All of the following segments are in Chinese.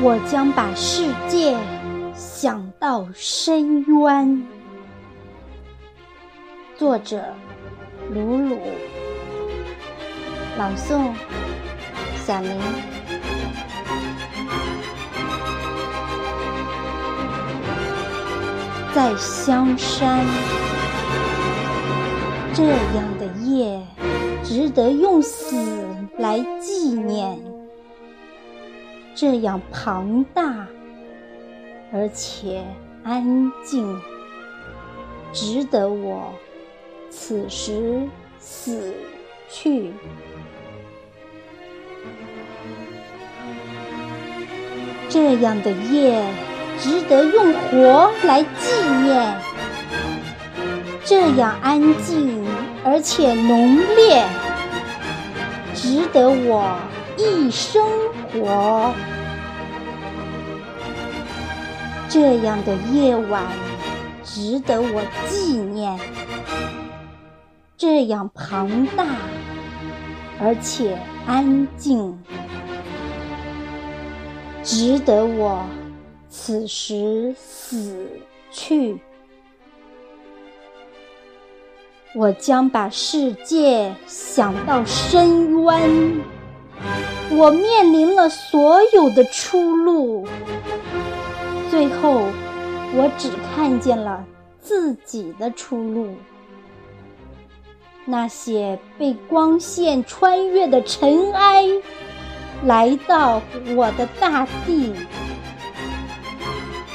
我将把世界想到深渊。作者：鲁鲁。朗诵：小明。在香山，这样的夜，值得用死来纪念。这样庞大，而且安静，值得我此时死去。这样的夜，值得用活来纪念。这样安静而且浓烈，值得我一生活。这样的夜晚值得我纪念，这样庞大而且安静，值得我此时死去。我将把世界想到深渊，我面临了所有的出路。最后，我只看见了自己的出路。那些被光线穿越的尘埃，来到我的大地。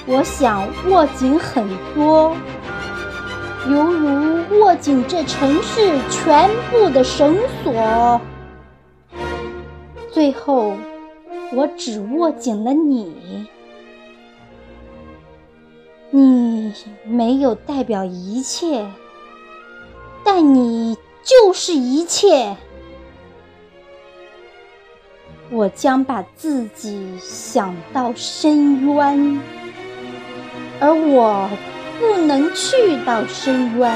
我想握紧很多，犹如握紧这城市全部的绳索。最后，我只握紧了你。你没有代表一切，但你就是一切。我将把自己想到深渊，而我不能去到深渊。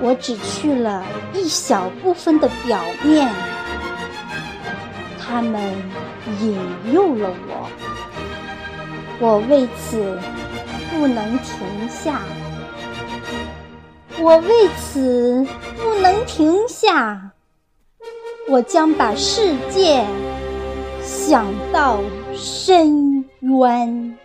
我只去了一小部分的表面，他们引诱了我。我为此不能停下，我为此不能停下。我将把世界想到深渊。